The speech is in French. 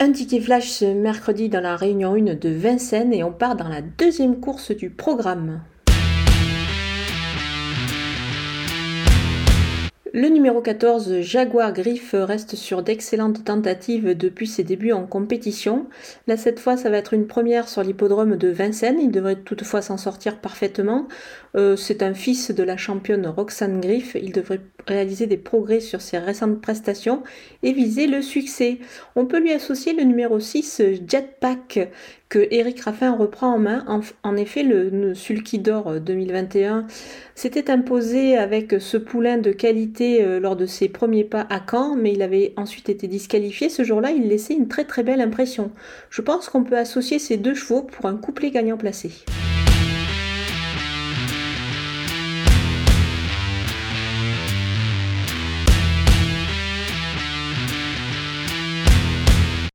Un ticket flash ce mercredi dans la réunion 1 de Vincennes et on part dans la deuxième course du programme. Le numéro 14, Jaguar Griff, reste sur d'excellentes tentatives depuis ses débuts en compétition. Là, cette fois, ça va être une première sur l'hippodrome de Vincennes. Il devrait toutefois s'en sortir parfaitement. Euh, c'est un fils de la championne Roxane Griff. Il devrait réaliser des progrès sur ses récentes prestations et viser le succès. On peut lui associer le numéro 6, Jetpack, que Eric Raffin reprend en main. En, effet, le, Sulky d'Or 2021 s'était imposé avec ce poulain de qualité euh, lors de ses premiers pas à Caen, mais il avait ensuite été disqualifié. Ce jour-là, il laissait une très très belle impression. Je pense qu'on peut associer ces deux chevaux pour un couplet gagnant placé.